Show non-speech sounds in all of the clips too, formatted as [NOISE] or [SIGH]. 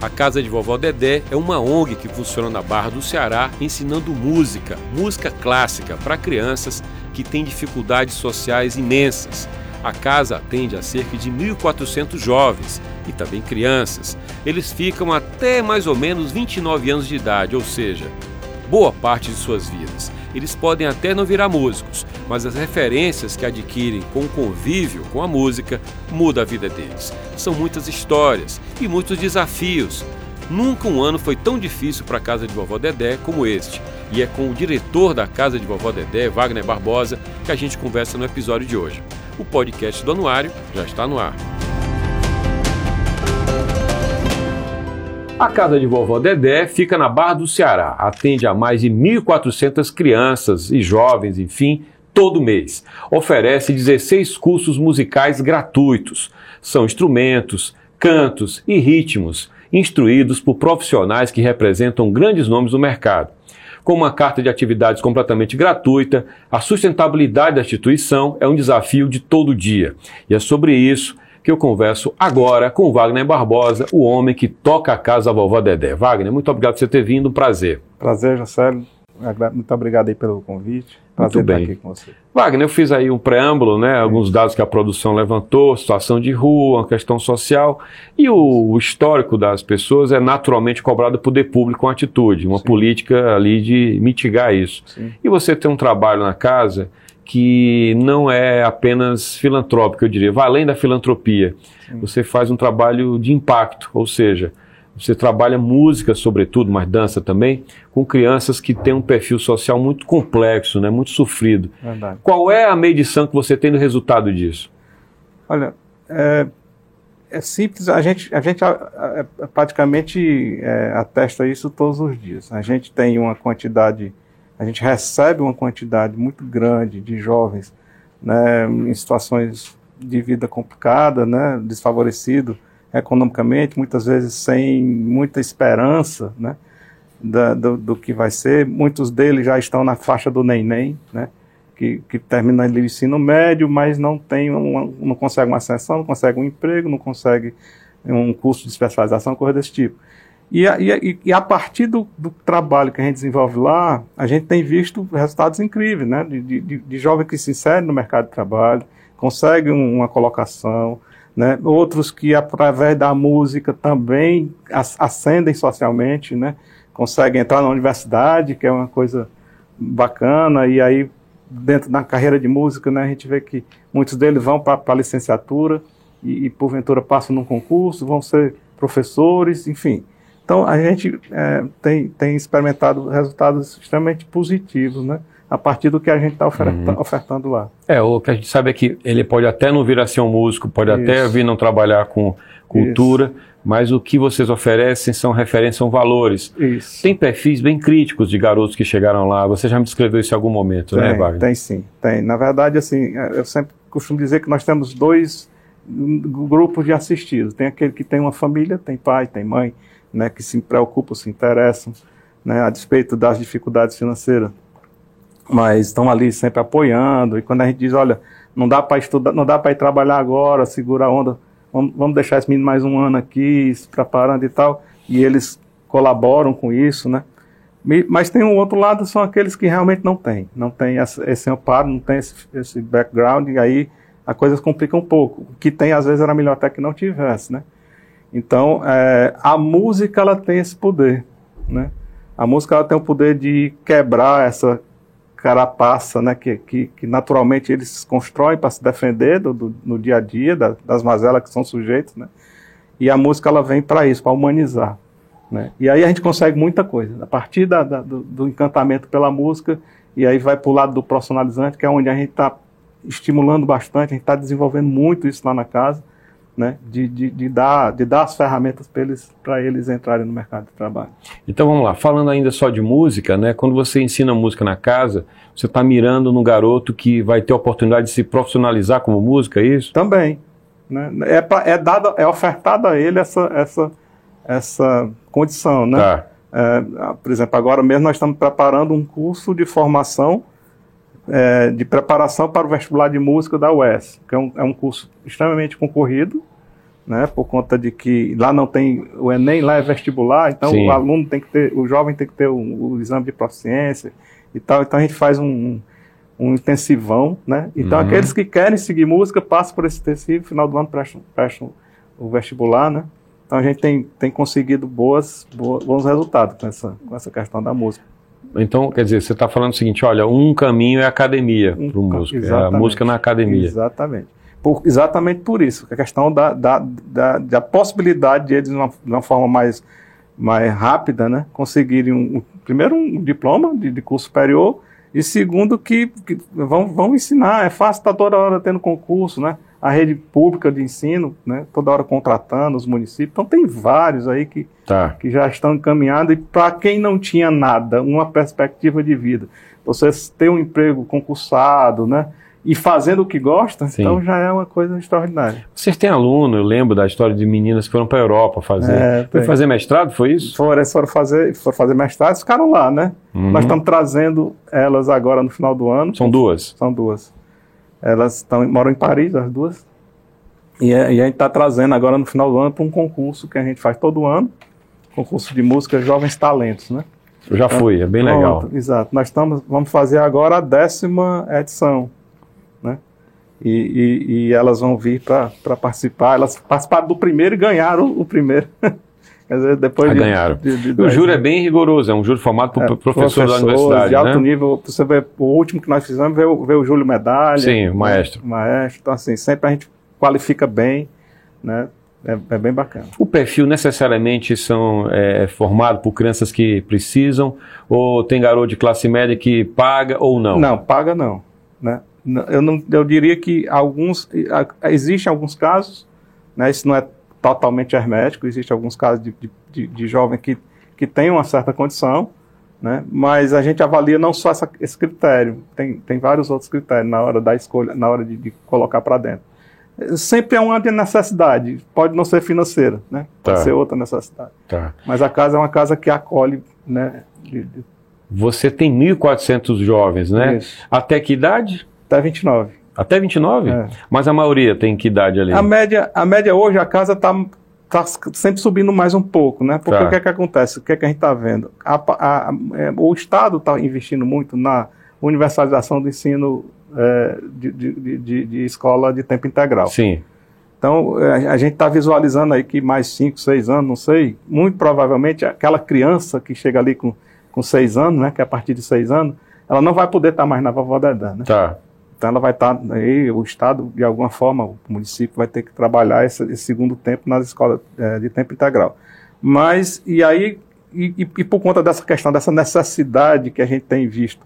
A Casa de Vovó Dedé é uma ONG que funciona na Barra do Ceará ensinando música, música clássica para crianças que têm dificuldades sociais imensas. A casa atende a cerca de 1.400 jovens e também crianças. Eles ficam até mais ou menos 29 anos de idade, ou seja, boa parte de suas vidas. Eles podem até não virar músicos, mas as referências que adquirem com o convívio com a música muda a vida deles. São muitas histórias e muitos desafios. Nunca um ano foi tão difícil para a casa de vovó Dedé como este. E é com o diretor da casa de vovó Dedé, Wagner Barbosa, que a gente conversa no episódio de hoje. O podcast do Anuário já está no ar. A casa de vovó Dedé fica na Barra do Ceará. Atende a mais de 1.400 crianças e jovens, enfim, todo mês. Oferece 16 cursos musicais gratuitos. São instrumentos, cantos e ritmos instruídos por profissionais que representam grandes nomes do mercado. Com uma carta de atividades completamente gratuita, a sustentabilidade da instituição é um desafio de todo dia. E é sobre isso que eu converso agora com Wagner Barbosa, o homem que toca a casa da vovó Dedé. Wagner, muito obrigado por você ter vindo, um prazer. Prazer, José. Muito obrigado aí pelo convite. Prazer Muito bem. estar aqui com você. Wagner, eu fiz aí um preâmbulo, né? Alguns dados que a produção levantou, situação de rua, questão social. E o, histórico das pessoas é naturalmente cobrado do poder público com atitude, uma Sim. política ali de mitigar isso. Sim. E você tem um trabalho na casa que não é apenas filantrópico, eu diria, vai além da filantropia. Sim. Você faz um trabalho de impacto, ou seja, você trabalha música, sobretudo, mas dança também, com crianças que têm um perfil social muito complexo, né, muito sofrido. Verdade. Qual é a medição que você tem do resultado disso? Olha, é, é simples, a gente, a gente a- a- a- praticamente é, atesta isso todos os dias. A gente tem uma quantidade, a gente recebe uma quantidade muito grande de jovens né, em situações de vida complicada, né, desfavorecido economicamente, muitas vezes sem muita esperança né, da- do, do que vai ser. Muitos deles já estão na faixa do neném, né, que, que termina o ensino médio, mas não tem uma, não consegue uma ascensão, não consegue um emprego, não consegue um curso de especialização, coisa desse tipo. E a, e e a partir do, do trabalho que a gente desenvolve lá, a gente tem visto resultados incríveis, né? De, de, de- jovens que se inserem no mercado de trabalho, conseguem um- uma colocação, né? Outros que através da música também as- ascendem socialmente, né? Conseguem entrar na universidade, que é uma coisa bacana, e aí dentro da carreira de música, né, a gente vê que muitos deles vão para a licenciatura e, e, porventura passam num concurso, vão ser professores, enfim. Então a gente é, tem, tem experimentado resultados extremamente positivos, né, a partir do que a gente está oferta, Uhum. ofertando lá. É, o que a gente sabe é que ele pode até não vir a ser um músico, pode até Isso. vir não trabalhar com cultura, mas o que vocês oferecem são referências, são valores. Isso. Tem perfis bem críticos de garotos que chegaram lá. Você já me descreveu isso em algum momento, né, Tem, Wagner? tem sim, tem. Na verdade, assim, eu sempre costumo dizer que nós temos dois hum, grupos de assistidos. Tem aquele que tem uma família, tem pai, tem mãe, né, que se preocupam, se interessam, né, a despeito das dificuldades financeiras, mas estão ali sempre apoiando. E quando a gente diz, olha, não dá para estudar, não dá para ir trabalhar agora, segura a onda, vamos, vamos deixar esse menino mais um ano aqui, se preparando e tal, e eles colaboram com isso, né? Mas tem um outro lado, são aqueles que realmente não têm, não essa- esse amparo, não tem esse, esse background, e aí a coisa complica um pouco. O que tem, às vezes, era melhor até que não tivesse, né? Então, é, a música, ela tem esse poder, né? A música, ela tem o poder de quebrar essa carapaça, né? Que, que, que naturalmente eles constroem para se defender do, do- no dia a dia, da- das mazelas que são sujeitos, né? E a música, ela vem para isso, para humanizar. Né? E aí a gente consegue muita coisa. A partir da- da- do, do encantamento pela música, e aí vai para o lado do profissionalizante, que é onde a gente está estimulando bastante, a gente está desenvolvendo muito isso lá na casa. Né, de, de, de, dar, de dar as ferramentas para eles, eles entrarem no mercado de trabalho. Então vamos lá, falando ainda só de música, né, quando você ensina música na casa, você está mirando no garoto que vai ter a oportunidade de se profissionalizar como música, é isso? Também. Né, é, pra, é, dada, é ofertada a ele essa, essa, essa condição. Né? Tá. É, por exemplo, agora mesmo nós estamos preparando um curso de formação é, de preparação para o vestibular de música da UES, que é um, é um curso extremamente concorrido, né, por conta de que lá não tem o Enem, lá é vestibular, então Sim. o aluno tem que ter, o jovem tem que ter o, o exame de proficiência e tal, então a gente faz um, um intensivão, né, então uhum. aqueles que querem seguir música passam por esse intensivo, final do ano prestam, prestam o vestibular, né, então a gente tem, tem conseguido boas, boas, bons resultados com essa, com essa questão da música. Então, quer dizer, você está falando o seguinte: olha, um caminho é academia um, para o músico, é a música na academia. Exatamente. Por, exatamente por isso, a questão da, da, da, da possibilidade de eles, de uma, de uma, forma mais, mais rápida, né, conseguirem, um, primeiro, um diploma de, de curso superior, e segundo, que, que vão, vão ensinar. É fácil estar tá toda hora tendo concurso, né? A rede pública de ensino, né, toda hora contratando os municípios. Então tem vários aí que, tá. que já estão encaminhados. E para quem não tinha nada, uma perspectiva de vida, você ter um emprego concursado, né? E fazendo o que gosta, Sim. então já é uma coisa extraordinária. Vocês têm aluno, eu lembro da história de meninas que foram para a Europa fazer. É, foi fazer mestrado, foi isso? Foram, foram, fazer, foram fazer mestrado e ficaram lá, né? Uhum. Nós estamos trazendo elas agora no final do ano. São duas? São duas. Elas tão, moram em Paris, as duas. E, é, e a gente está trazendo agora no final do ano para um concurso que a gente faz todo ano concurso de música Jovens Talentos, né? Eu já fui, é bem Pronto, legal. Exato. Nós estamos, vamos fazer agora a décima edição, né? E, e, e elas vão vir para participar. Elas participaram do primeiro e ganharam o primeiro. [LAUGHS] Dizer, depois de, ganharam. De, de, o júri é bem rigoroso, é um júri formado por é, professores da universidade. De alto né? nível, você vê, o último que nós fizemos veio, veio o Júlio Medalha. Sim, o maestro. O maestro. Então, assim, sempre a gente qualifica bem, né? É, é bem bacana. O perfil necessariamente são é, formado por crianças que precisam, ou tem garoto de classe média que paga ou não? Não, paga não. Né? Eu, não, eu diria que alguns, existem alguns casos, né, isso não é totalmente hermético, existem alguns casos de, de, de jovem que, que tem uma certa condição, né? mas a gente avalia não só essa, esse critério, tem, tem vários outros critérios na hora da escolha, na hora de, de colocar para dentro. Sempre é uma necessidade, pode não ser financeira, né? pode tá. ser outra necessidade. Tá. Mas a casa é uma casa que acolhe. Né. Você tem 1.400 jovens, né? Isso. Até que idade? Até 29. Até 29? É. Mas a maioria tem que idade ali? A média, a média hoje, a casa está tá sempre subindo mais um pouco, né? Porque tá. o que é que acontece? O que é que a gente está vendo? A, a, a, é, o Estado está investindo muito na universalização do ensino é, de, de, de, de, escola de tempo integral. Sim. Então, é, a, gente está visualizando aí que mais 5, 6 anos, não sei, muito provavelmente aquela criança que chega ali com, com 6 anos, né? Que é a partir de 6 anos, ela não vai poder estar tá mais na vovó Dedé, né? Tá. Então ela vai estar aí, o Estado, de alguma forma, o município vai ter que trabalhar esse, esse segundo tempo nas escolas é, de tempo integral. Mas, e aí, e, e, por conta dessa questão, dessa necessidade que a gente tem visto,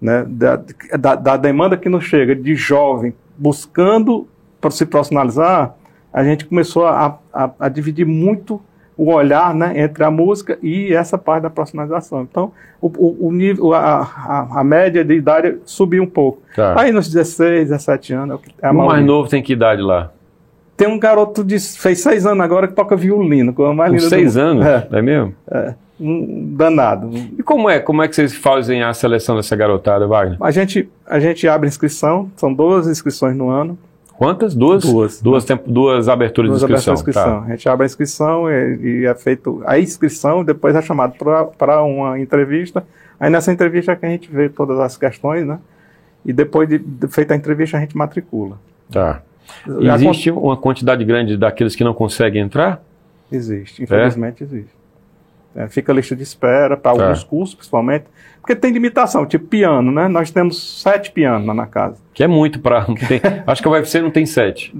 né, da, da, da demanda que nos chega de jovem buscando para se profissionalizar, a gente começou a, a, a dividir muito o olhar né, entre a música e essa parte da profissionalização. Então, o, o, o nível, a, a, a, média de idade subiu um pouco. Tá. Aí nos 16, 17 anos. É a o mais novo tem que idade lá? Tem um garoto de fez seis anos agora que toca violino, com a mais linda seis anos? É, é mesmo? É. Um danado. E como é? Como é que vocês fazem a seleção dessa garotada, Wagner? A gente, a gente abre inscrição, são 12 inscrições no ano. Quantas? Duas? Duas. Duas, tempo, duas aberturas duas de inscrição. Aberturas de inscrição. Tá. A gente abre a inscrição e, e, é feito a inscrição, depois é chamado para uma entrevista. Aí nessa entrevista é que a gente vê todas as questões, né? E depois de, de feita a entrevista a gente matricula. Tá. Existe uma quantidade grande daqueles que não conseguem entrar? Existe, infelizmente é? existe. É, fica lista de espera para tá. alguns cursos, principalmente. Porque tem limitação, tipo piano, né? Nós temos sete pianos lá na casa. Que é muito para. [LAUGHS] acho que a UFC não tem sete.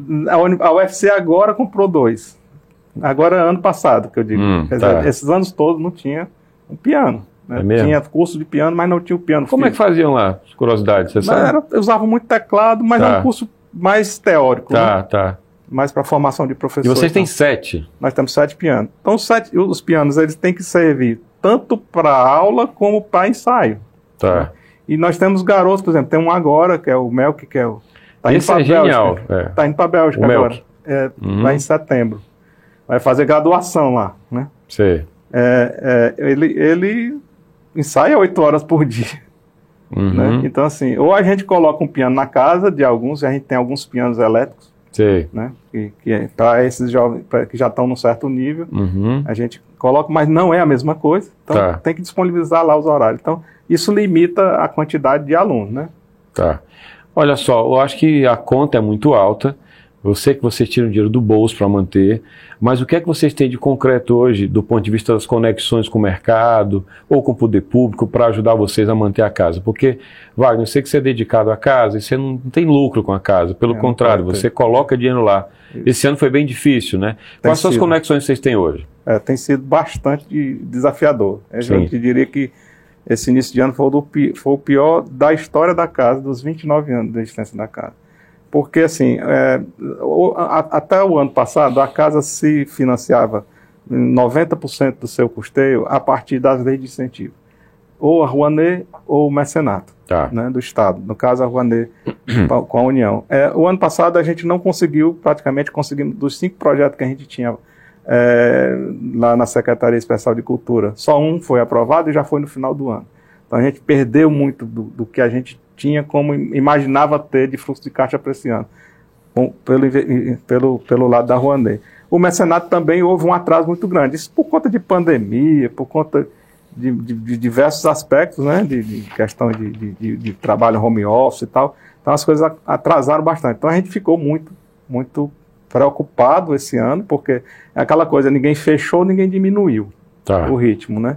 A UFC agora comprou dois. Agora, ano passado, que eu digo. Hum, tá. Esses anos todos não tinha um piano. Né? É tinha curso de piano, mas não tinha o piano. Como é que faziam lá, curiosidade? Você sabe? Era, usavam muito teclado, mas tá. era um curso mais teórico. Tá, né? tá. Mais para formação de E professores. vocês têm então. sete. Nós temos sete pianos. Então, os, sete, os pianos eles têm que servir tanto para aula como para ensaio. Tá. E nós temos garotos, por exemplo, tem um agora, que é o Melk, que é o. Tá Esse é genial. É. Tá indo para Bélgica O agora. É, Uhum. Vai em setembro. Vai fazer graduação lá, né? Sei. É, é, ele, ele ensaia oito horas por dia, Uhum. né? Então, assim, ou a gente coloca um piano na casa de alguns, a gente tem alguns pianos elétricos, Sei. né? Que, que é para esses jovens pra, que já estão num certo nível, Uhum. a gente coloca, mas não é a mesma coisa. Então, Tá. tem que disponibilizar lá os horários. Então, isso limita a quantidade de alunos, né? Tá. Olha só, eu acho que a conta é muito alta. Eu sei que vocês tiram dinheiro do bolso para manter, mas o que é que vocês têm de concreto hoje, do ponto de vista das conexões com o mercado ou com o poder público, para ajudar vocês a manter a casa? Porque, Wagner, eu sei que você é dedicado à casa e você não tem lucro com a casa, pelo É, contrário, você coloca dinheiro lá. Esse ano foi bem difícil, né? Quais são as conexões que vocês têm hoje? É, tem sido bastante desafiador. Eu Sim. te diria que esse início de ano foi do foi o pior da história da casa, dos 29 anos da existência da casa. Porque, assim, é, até o ano passado, a casa se financiava em 90% do seu custeio a partir das leis de incentivo. Ou a Rouanet ou o mecenato Tá. né, do Estado, no caso a Rouanet [CLEARS THROAT] com a União. É, o ano passado a gente não conseguiu, praticamente conseguimos, dos cinco projetos que a gente tinha é, lá na Secretaria Especial de Cultura, só um foi aprovado e já foi no final do ano. Então a gente perdeu muito do, do que a gente tinha como im- imaginava ter de fluxo de caixa para esse ano, com- pelo, pelo, pelo lado da Rouanet. O mecenato também houve um atraso muito grande, isso por conta de pandemia, por conta de, de- de diversos aspectos, né, de, de questão de, de- trabalho home office e tal. Então as coisas atrasaram bastante. Então a gente ficou muito, muito preocupado esse ano, porque é aquela coisa, ninguém fechou, ninguém diminuiu Tá. o ritmo, né?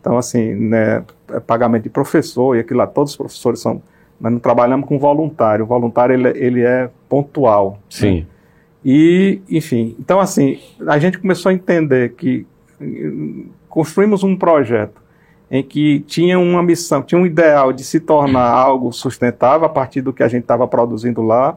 Então, assim, né, é pagamento de professor e aquilo lá, todos os professores são. Nós não trabalhamos com voluntário. O voluntário ele, é- ele é pontual. né? Sim. E, enfim, então assim, a gente começou a entender que construímos um projeto em que tinha uma missão, tinha um ideal de se tornar [LAUGHS] algo sustentável a partir do que a gente estava produzindo lá,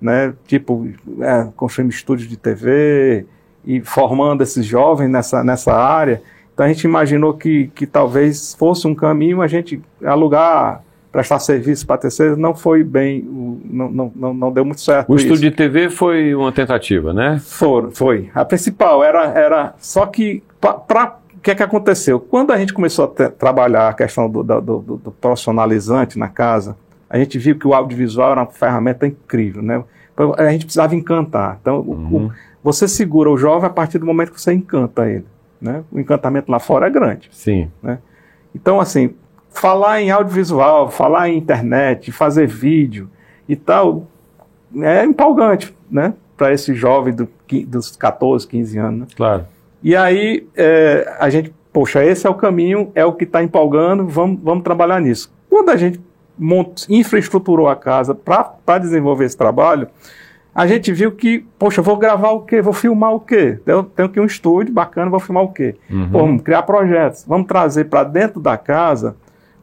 né? Tipo, é, construímos estúdios de TV e formando esses jovens nessa, nessa área. Então a gente imaginou que, que talvez fosse um caminho a gente alugar, prestar serviço para terceiros, não foi bem, não, não, não, não deu muito certo. O isso. estúdio de TV foi uma tentativa, né? For, foi. A principal era, era só que para o que é que aconteceu? Quando a gente começou a te- trabalhar a questão do, do, do- do profissionalizante na casa, a gente viu que o audiovisual era uma ferramenta incrível, né? Então, A gente precisava encantar. Então, Uhum. o- você segura o jovem a partir do momento que você encanta ele, né? O encantamento lá fora é grande. Sim. Então, assim, falar em audiovisual, falar em internet, fazer vídeo e tal, é empolgante, né? Para esse jovem do, dos 14, 15 anos. né? Claro. E aí, é, a gente, poxa, esse é o caminho, é o que está empolgando, vamos, vamos trabalhar nisso. Quando a gente mont, infraestruturou a casa para desenvolver esse trabalho, a gente viu que, poxa, vou gravar o quê? Vou filmar o quê? Eu tenho aqui um estúdio bacana, vou filmar o quê? Uhum. Pô, vamos criar projetos, vamos trazer para dentro da casa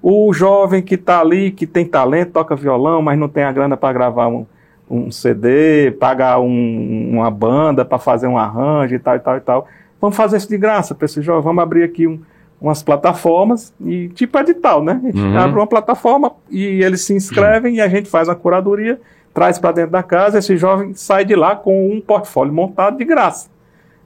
o jovem que está ali, que tem talento, toca violão, mas não tem a grana para gravar um, um CD, pagar um- uma banda para fazer um arranjo e tal e tal e tal. Vamos fazer isso de graça para esse jovem, vamos abrir aqui um- umas plataformas e tipo edital, né? A gente Uhum. abre uma plataforma e eles se inscrevem e a gente faz uma curadoria, traz para dentro da casa, esse jovem sai de lá com um portfólio montado de graça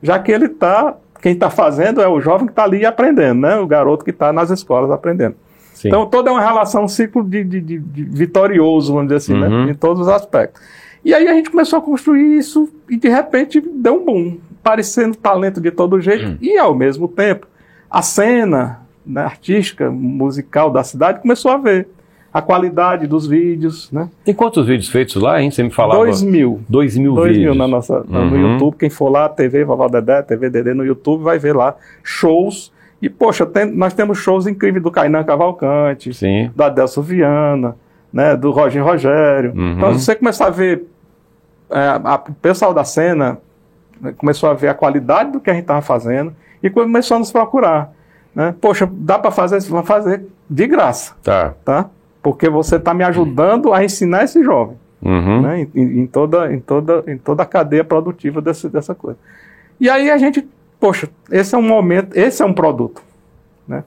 já que ele está, quem está fazendo é o jovem que está ali aprendendo, né? O garoto que está nas escolas aprendendo. Sim. Então toda é uma relação, um ciclo de, de- de- de vitorioso, vamos dizer assim, Uhum. né? Em todos os aspectos. E aí a gente começou a construir isso e de repente deu um boom, parecendo talento de todo jeito Uhum. e ao mesmo tempo a cena né, artística, musical da cidade começou a ver a qualidade dos vídeos, né? Tem quantos vídeos feitos lá, hein? Você me falava. Dois mil. Dois mil 2 vídeos. mil na nossa, no Uhum. YouTube. Quem for lá, TV Vovó Dedé, TV Dedé no YouTube, vai ver lá shows. E, poxa, tem- nós temos shows incríveis do Kainan Cavalcante, Sim. do Adelso Viana, né, do Roger Rogério. Uhum. Então, você começar a ver, é, o pessoal da cena né, começou a ver a qualidade do que a gente estava fazendo e começou a nos procurar. Né? Poxa, dá para fazer isso? Vamos fazer de graça Tá. tá? Porque você está me ajudando a ensinar esse jovem. uhum. né? em, em, toda, em, toda, em toda a cadeia produtiva desse, dessa coisa. E aí a gente, poxa, esse é um momento, esse é um produto. Né?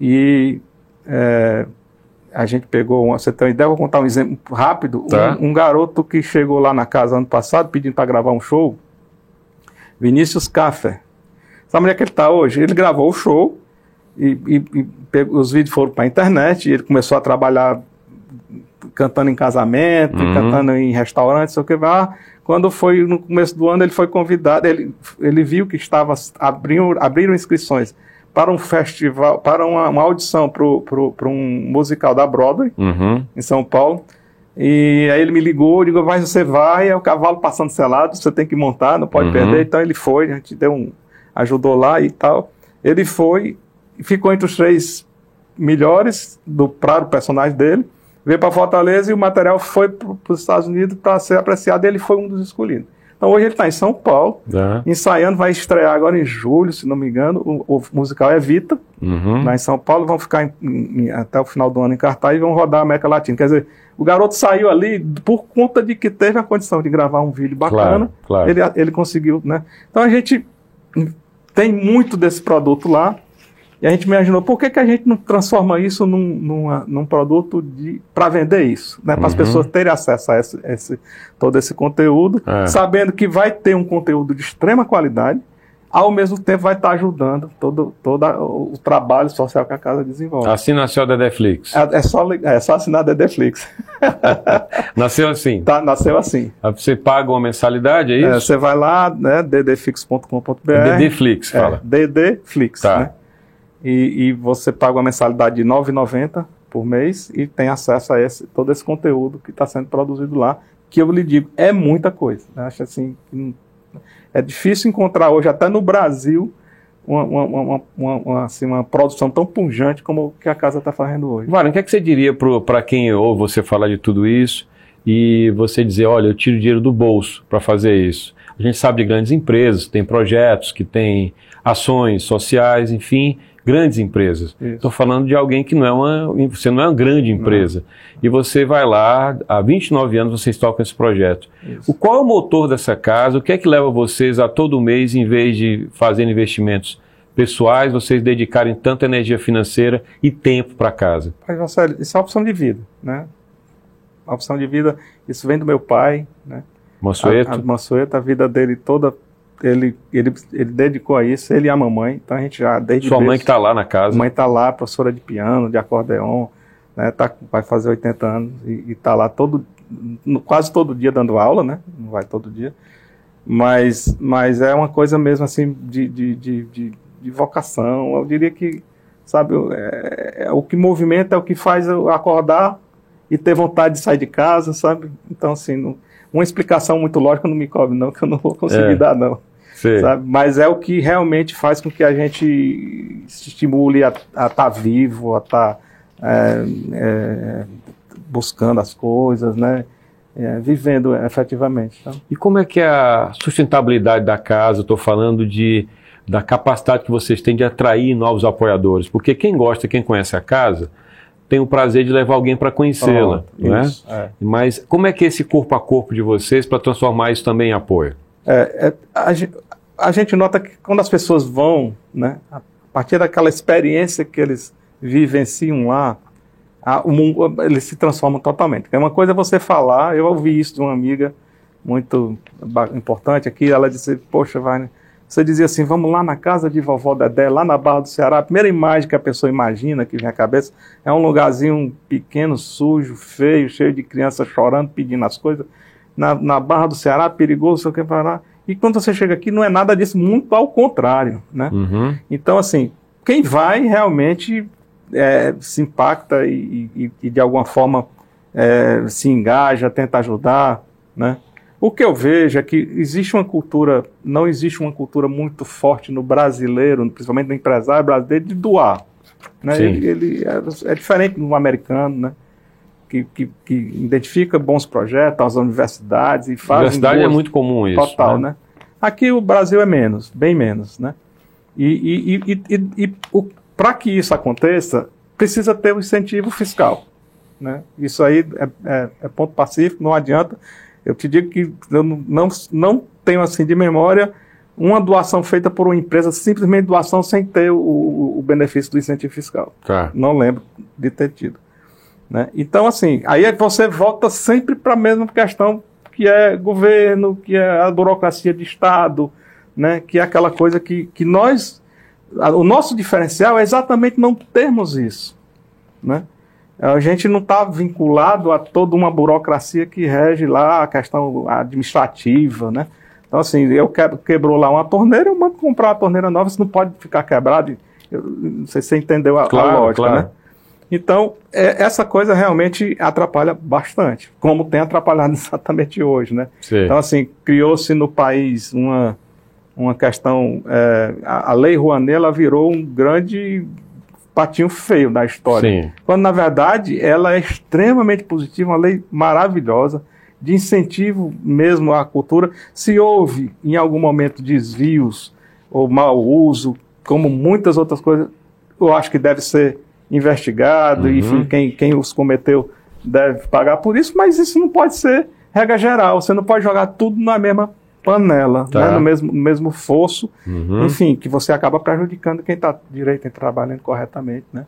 E é, a gente pegou, uma, você tem uma ideia, vou contar um exemplo rápido. Tá. Um, um, garoto que chegou lá na casa ano passado pedindo para gravar um show, Vinícius Café. Sabe onde é que ele está hoje? Ele gravou o show e, e, e pegou, os vídeos foram para a internet ele começou a trabalhar cantando em casamento, uhum. cantando em restaurantes, sei o que lá. Quando foi no começo do ano, ele foi convidado, ele, ele viu que estava abrindo, abriram inscrições para um festival, para uma, uma audição para um musical da Broadway, uhum. em São Paulo. E aí ele me ligou, digo, mas você vai, é o cavalo passando selado, você tem que montar, não pode uhum. perder. Então ele foi, a gente deu um, ajudou lá e tal. Ele foi, ficou entre os três melhores do para o personagem dele, veio para Fortaleza e o material foi para os Estados Unidos para ser apreciado. E ele foi um dos escolhidos. Então hoje ele está em São Paulo, é. ensaiando, vai estrear agora em julho, se não me engano. O, o musical é Vita, uhum. lá em São Paulo, vão ficar em, em, até o final do ano em cartaz e vão rodar a América Latina. Quer dizer, o garoto saiu ali por conta de que teve a condição de gravar um vídeo bacana. Claro, claro. Ele, ele conseguiu, né? Então a gente tem muito desse produto lá. E a gente imaginou, por que, que a gente não transforma isso num, numa, num produto para vender isso? Né? Para as uhum. pessoas terem acesso a esse, esse todo esse conteúdo, é. sabendo que vai ter um conteúdo de extrema qualidade, ao mesmo tempo vai estar tá ajudando todo, todo o trabalho social que a casa desenvolve. Assina a Dedeflix. É, é, só, é só assinar a Dedeflix. [LAUGHS] nasceu assim? Tá, nasceu assim. Você paga uma mensalidade, é isso? É, você vai lá, né, ddflix.com.br. Ddflix, fala. É, ddflix, tá. né? E, e você paga uma mensalidade de R$ 9,90 por mês e tem acesso a esse, todo esse conteúdo que está sendo produzido lá, que eu lhe digo, é muita coisa. Né? Acho assim, é difícil encontrar hoje, até no Brasil, uma, uma, uma, uma, assim, uma produção tão pungente como que a casa está fazendo hoje. Vale, o que, é que você diria para quem ouve você falar de tudo isso e você dizer, olha, eu tiro dinheiro do bolso para fazer isso? A gente sabe de grandes empresas, tem projetos que têm ações sociais, enfim, grandes empresas. Estou falando de alguém que não é uma. Você não é uma grande empresa. Não. E você vai lá, há 29 anos vocês tocam esse projeto. O, qual é o motor dessa casa? O que é que leva vocês a todo mês, em vez de fazer investimentos pessoais, vocês dedicarem tanta energia financeira e tempo para casa? Mas, Marcelo, isso é uma opção de vida, né? A opção de vida, isso vem do meu pai, né? Mansueto. A, a Mansueto, a vida dele toda ele, ele, ele dedicou a isso, ele e a mamãe. Então a gente já desde Sua mãe que está lá na casa. Mãe está lá, professora de piano, de acordeon, né? Tá, vai fazer 80 anos e está lá todo, quase todo dia dando aula, né? Não vai todo dia. Mas, mas é uma coisa mesmo assim de, de, de, de, de vocação. Eu diria que, sabe, é, é, o que movimenta é o que faz eu acordar e ter vontade de sair de casa, sabe? Então, assim, não, uma explicação muito lógica não me cobre, não, que eu não vou conseguir é. dar, não. Mas é o que realmente faz com que a gente se estimule a estar tá vivo, a estar tá, é, é, buscando as coisas, né? É, vivendo efetivamente. Tá? E como é que é a sustentabilidade da casa? Estou falando de da capacidade que vocês têm de atrair novos apoiadores, porque quem gosta, quem conhece a casa, tem o prazer de levar alguém para conhecê-la, né? É. Mas como é que é esse corpo a corpo de vocês para transformar isso também em apoio? É, é, a, a gente nota que quando as pessoas vão, né, a partir daquela experiência que eles vivenciam lá, a, o mundo, eles se transformam totalmente. É uma coisa é você falar, eu ouvi isso de uma amiga muito importante aqui, ela disse, poxa, vai, você dizia assim, vamos lá na casa de vovó Dedé, lá na Barra do Ceará, a primeira imagem que a pessoa imagina, que vem à cabeça, é um lugarzinho pequeno, sujo, feio, cheio de crianças chorando, pedindo as coisas, na, na Barra do Ceará, perigoso, sei o que, para e quando você chega aqui, não é nada disso, muito ao contrário, né? Uhum. Então, assim, quem vai realmente é, se impacta e, e, e, de alguma forma é, se engaja, tenta ajudar, né? O que eu vejo é que existe uma cultura, não existe uma cultura muito forte no brasileiro, principalmente no empresário brasileiro, de doar. Né? Ele, ele é, é, diferente do americano, né? que, que, que identifica bons projetos, as universidades e faz. Universidade é muito comum isso. Total, né? né? Aqui o Brasil é menos, bem menos, né? E, e, e, e para que isso aconteça, precisa ter um incentivo fiscal. Né? Isso aí é, é, é, ponto pacífico, não adianta. Eu te digo que eu não, não tenho assim de memória uma doação feita por uma empresa, simplesmente doação sem ter o, o, o benefício do incentivo fiscal. Tá. Não lembro de ter tido. Né? Então, assim, aí é você volta sempre para a mesma questão que é governo, que é a burocracia de Estado, né? que é aquela coisa que, que nós. O nosso diferencial é exatamente não termos isso. Né? A gente não está vinculado a toda uma burocracia que rege lá a questão administrativa, né? Então, assim, eu quebro, quebrou lá uma torneira, eu mando comprar uma torneira nova, você não pode ficar quebrado. Eu, não sei se você entendeu a, claro, a lógica, claro. né? Então, é, essa coisa realmente atrapalha bastante, como tem atrapalhado [LAUGHS] exatamente hoje, né? Sim. Então, assim, criou-se no país uma, uma questão... É, a, a Lei Rouanet, ela virou um grande patinho feio da história. Sim. Quando, na verdade, ela é extremamente positiva, uma lei maravilhosa, de incentivo mesmo à cultura. Se houve, em algum momento, desvios ou mau uso, como muitas outras coisas, eu acho que deve ser investigado, uhum. enfim, quem, quem os cometeu deve pagar por isso, mas isso não pode ser regra geral. Você não pode jogar tudo na mesma panela, tá. né, no, mesmo, mesmo fosso, uhum. enfim, que você acaba prejudicando quem está direito e trabalhando corretamente. Né?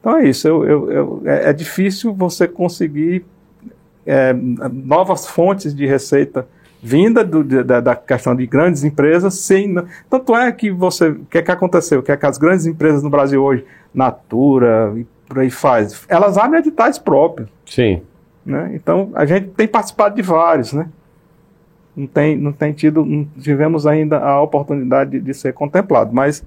Então é isso, eu, eu, eu, é, é difícil você conseguir é, novas fontes de receita vinda do, da, da, questão de grandes empresas, sem, tanto é que você, o que é que aconteceu, o que é que as grandes empresas no Brasil hoje, Natura e por aí faz, elas abrem editais próprios. Sim. Né? Então, a gente tem participado de vários, né? Não tem, não tem tido, não tivemos ainda a oportunidade de, de ser contemplado, mas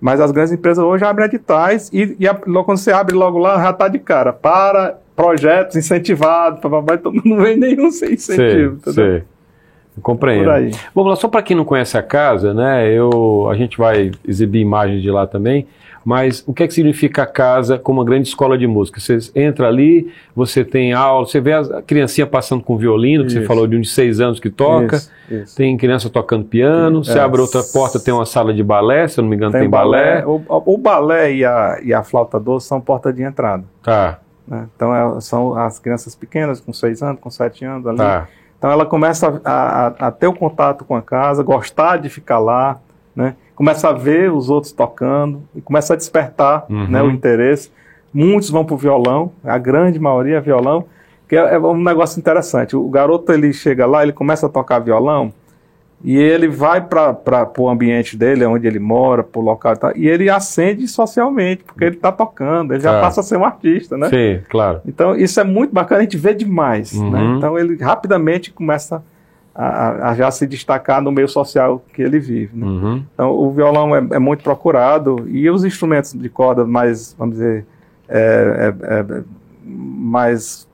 mas as grandes empresas hoje abrem editais e, e a, quando você abre logo lá, já está de cara. Para projetos incentivados, papai, então não vem nenhum sem incentivo. Sei, sei. Compreendo. Vamos lá, só para quem não conhece a casa, né? Eu, a gente vai exibir imagens de lá também. Mas o que é que significa a casa como uma grande escola de música? Você entra ali, você tem aula, você vê a criancinha passando com violino, que isso. você falou de um de seis anos que toca, isso, isso. tem criança tocando piano, você é. abre outra porta, tem uma sala de balé, se eu não me engano tem, tem balé. balé. O, o, balé e a, e a flauta doce são porta de entrada. Tá. Né? Então é, são as crianças pequenas, com seis anos, com sete anos ali. Tá. Então ela começa a, a, a, ter o contato com a casa, gostar de ficar lá, né? começa a ver os outros tocando e começa a despertar uhum. né, o interesse. Muitos vão para o violão, a grande maioria é violão, que é, é, um negócio interessante. O garoto ele chega lá, ele começa a tocar violão e ele vai para o ambiente dele, onde ele mora, para o local e tal, e ele acende socialmente, porque ele está tocando, ele já ah. passa a ser um artista, né? Sim, claro. Então isso é muito bacana, a gente vê demais. Né? Uhum. Né? Então ele rapidamente começa a, a, já se destacar no meio social que ele vive. Né? Uhum. Então, o violão é, é, muito procurado e os instrumentos de corda mais, vamos dizer, é, é, é mais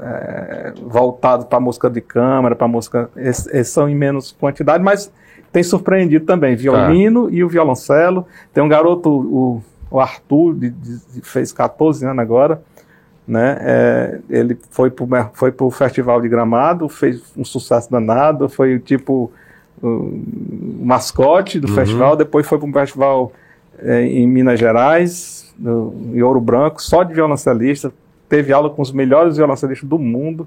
é, voltados para música de câmara, para música, esses, esses, são em menos quantidade, mas tem surpreendido também, violino tá. e o violoncelo. Tem um garoto, o, o Arthur, de, de, fez 14 anos agora, né? É, ele foi para foi o Festival de Gramado, fez um sucesso danado, foi tipo o mascote do uhum. festival, depois foi para um festival é, em Minas Gerais, no, em Ouro Branco, só de violoncelista, teve aula com os melhores violoncelistas do mundo,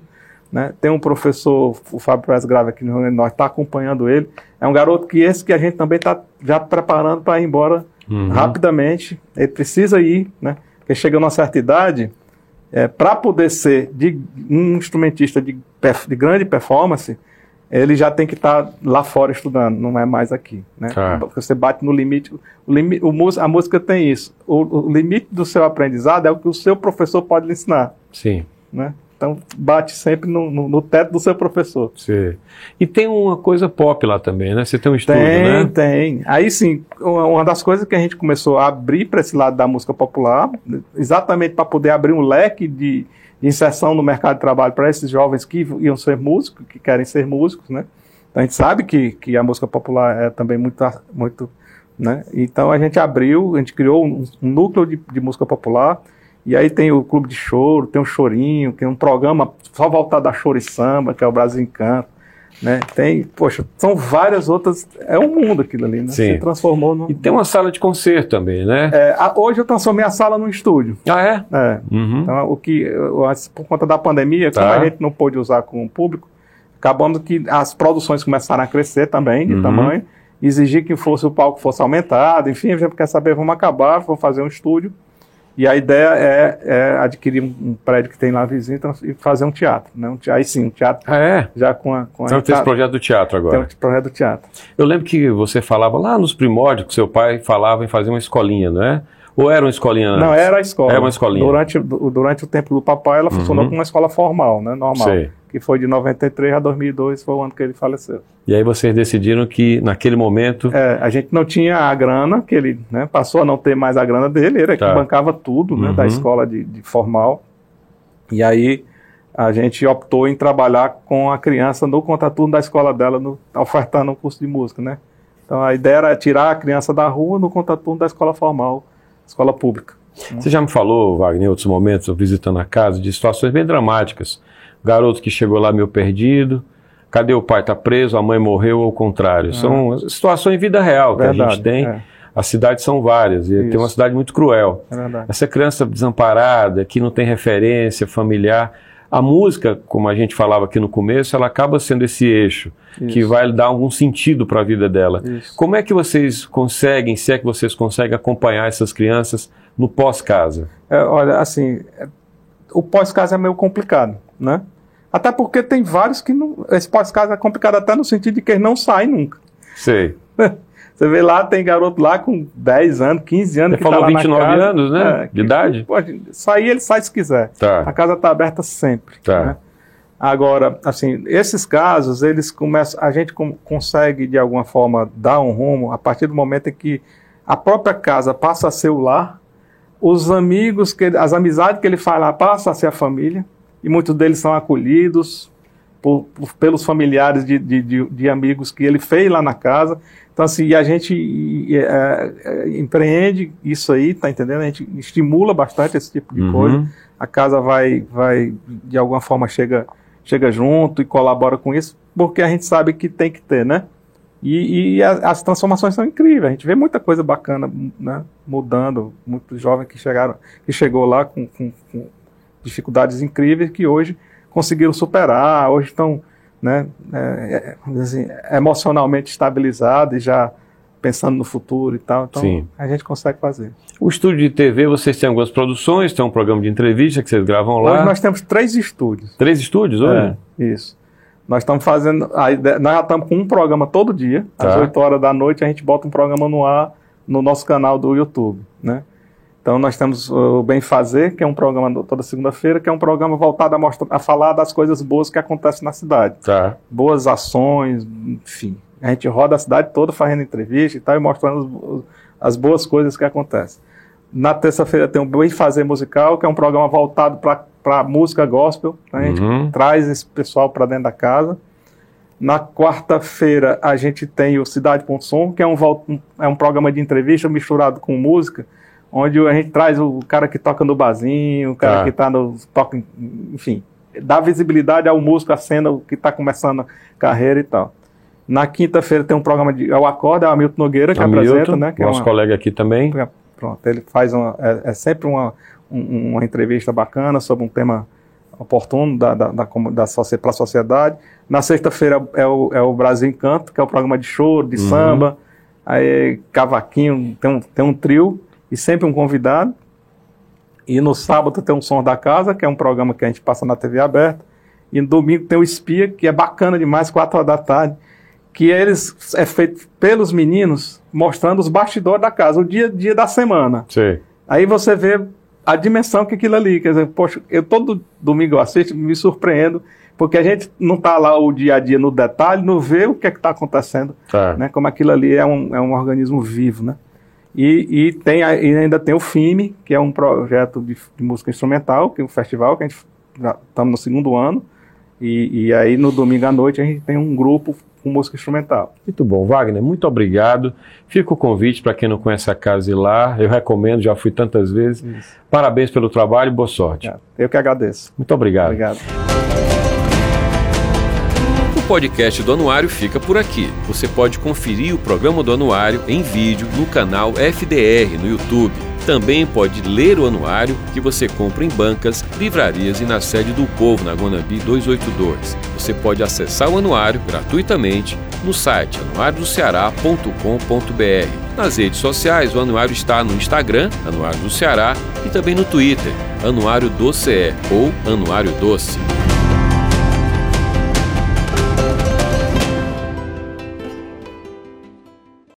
né? Tem um professor, o Fábio Pérez Grave aqui no nós está acompanhando ele. É um garoto que esse que a gente também está já preparando para ir embora uhum. rapidamente. Ele precisa ir, né? Porque chega numa certa idade, é, para poder ser de, um instrumentista de, de, grande performance, ele já tem que estar tá lá fora estudando, não é mais aqui. Né? Ah. Você bate no limite. O limite o, a música tem isso. O, o, limite do seu aprendizado é o que o seu professor pode lhe ensinar. Sim. Né? Então, bate sempre no, no, no, teto do seu professor. Sim. E tem uma coisa pop lá também, né? Você tem um estudo, tem, né? Tem, tem. Aí sim, uma das coisas que a gente começou a abrir para esse lado da música popular, exatamente para poder abrir um leque de, de inserção no mercado de trabalho para esses jovens que iam ser músicos, que querem ser músicos, né? Então, a gente sabe que, que a música popular é também muito, muito né? Então a gente abriu, a gente criou um, um núcleo de, de música popular e aí tem o Clube de Choro, tem o Chorinho, tem um programa só voltado a choro e samba, que é o Brasil Encanto. Né? Tem, poxa, são várias outras. É um mundo aquilo ali, né? Sim. Se transformou no. E tem uma sala de concerto também, né? É, a- hoje eu transformei a sala num estúdio. Ah, é? É. Uhum. Então, o que, por conta da pandemia, como Tá. a gente não pôde usar com o público, acabando que as produções começaram a crescer também, de Uhum. tamanho, exigir que fosse o palco fosse aumentado, enfim, a gente quer saber, vamos acabar, vamos fazer um estúdio. E a ideia é, é adquirir um, um prédio que tem lá vizinho trans- e fazer um teatro. Né? Um aí sim, um teatro Ah, é? já com a. Com a Então tem esse projeto do teatro tem agora. o projeto do teatro. Eu lembro que você falava lá nos primórdios que seu pai falava em fazer uma escolinha, não é? Ou era uma escolinha Não, antes? era a escola. Era uma escolinha. Durante, du- durante o tempo do papai, ela funcionou Uhum. como uma escola formal, né? Normal. Sei. Que foi de 93 a 2002, foi o ano que ele faleceu. E aí vocês decidiram que naquele momento. É, a gente não tinha a grana, que ele né, passou a não ter mais a grana dele, ele é Tá. que bancava tudo né, Uhum. da escola de, de formal. E aí a gente optou em trabalhar com a criança no contraturno da escola dela, no, ofertando um curso de música, né? Então a ideia era tirar a criança da rua no contraturno da escola formal, escola pública. Você já me falou, Wagner, em outros momentos, visitando a casa, de situações bem dramáticas. Garoto que chegou lá meio perdido. Cadê o pai? Está preso, a mãe morreu, ou o contrário. São situações em vida real que a gente tem. é, As cidades são várias, e tem Isso. uma cidade muito cruel. é verdade. Essa criança desamparada, que não tem referência familiar. A música, como a gente falava aqui no começo, ela acaba sendo esse eixo que Isso. vai dar algum sentido para a vida dela. Isso. Como é que vocês conseguem, se é que vocês conseguem acompanhar essas crianças no pós-casa? É, olha, assim, é, o pós-casa é meio complicado, né? Até porque tem vários que não. Esse pós-casa é complicado até no sentido de que eles não saem nunca. Sei. [LAUGHS] Você vê lá, tem garoto lá com 10 anos, 15 anos. Você que falou tá lá na 29 casa. anos, né? É, De que idade? Pode, sair, ele sai se quiser. A Tá. casa está aberta sempre. Tá. né? Agora, assim, esses casos, eles começam, a gente com- consegue de alguma forma dar um rumo a partir do momento em que a própria casa passa a ser o lar, os amigos, que as amizades que ele faz lá passam a ser a família, e muitos deles são acolhidos por- por- pelos familiares de, de, de- de amigos que ele fez lá na casa. Então, assim, a gente é, é, empreende isso aí, tá entendendo? A gente estimula bastante esse tipo de coisa Uhum. a casa vai, vai de alguma forma chega, chega junto e colabora com isso, porque a gente sabe que tem que ter, né? E, e a- as transformações são incríveis. A gente vê muita coisa bacana, né? Mudando, muitos jovens que chegaram, que chegou lá com, com- com dificuldades incríveis que hoje conseguiram superar, hoje estão, né? é, é, assim, emocionalmente estabilizados e já pensando no futuro e tal. Então Sim. a gente consegue fazer. O estúdio de TV, vocês têm algumas produções, tem um programa de entrevista que vocês gravam lá. Hoje nós temos três estúdios. Três estúdios hoje? É, isso. Nós estamos fazendo. Nós já estamos com um programa todo dia. Às Tá. 8 horas da noite a gente bota um programa no ar no nosso canal do YouTube. Né? Então nós temos o Bem Fazer, que é um programa toda segunda-feira, que é um programa voltado a, mostrar, a falar das coisas boas que acontecem na cidade. Tá. Boas ações, enfim. A gente roda a cidade toda fazendo entrevista e tal, e mostrando os- os- as boas coisas que acontecem. Na terça-feira tem o Bem Fazer Musical, que é um programa voltado para música gospel. né? A gente Uhum. traz esse pessoal para dentro da casa. Na quarta-feira a gente tem o Cidade.som, que é um- é um programa de entrevista misturado com música, onde a gente traz o cara que toca no barzinho, o cara Tá. que está no toca, enfim, dá visibilidade ao músico, a cena que está começando a carreira e tal. Na quinta-feira tem um programa de é o Acorda, é o Hamilton Nogueira que Hamilton, apresenta, né? Que é nosso uma- colega aqui também. Pronto, ele faz uma, é, é sempre uma, um- uma entrevista bacana sobre um tema oportuno da, da, da, da para a sociedade. Na sexta-feira é o, é o Brasil Encanto, que é o programa de choro, de Uhum. samba, aí cavaquinho, tem um, tem um trio e sempre um convidado. E no sábado tem um Som da Casa, que é um programa que a gente passa na TV aberta. E no domingo tem o Espia, que é bacana demais, quatro horas da tarde, que eles é feito pelos meninos mostrando os bastidores da casa, o dia a dia da semana. Sei. Aí você vê a dimensão que aquilo ali, quer dizer, poxa, eu todo domingo eu assisto, me surpreendo, porque a gente não está lá o dia a dia no detalhe, não vê o que é está acontecendo, Tá. né? Como aquilo ali é um, é um organismo vivo, né? E, e tem, e ainda tem o FIME, que é um projeto de, de música instrumental, que é um festival que a gente já estamos no segundo ano, e, e aí no domingo à noite a gente tem um grupo com música instrumental. Muito bom, Wagner, muito obrigado. Fica o convite para quem não conhece a casa ir lá. Eu recomendo, já fui tantas vezes. Parabéns pelo trabalho e boa sorte. Eu que agradeço. Muito obrigado. Obrigado. Podcast do Anuário fica por aqui. Você pode conferir o programa do Anuário em vídeo no canal FDR no YouTube. Também pode ler o anuário que você compra em bancas, livrarias e na sede do Povo, na Guanambi 282. Você pode acessar o anuário gratuitamente no site anuariodoceará.com.br. Nas redes sociais, o anuário está no Instagram, Anuário do Ceará, e também no Twitter, Anuário do CE ou Anuário Doce.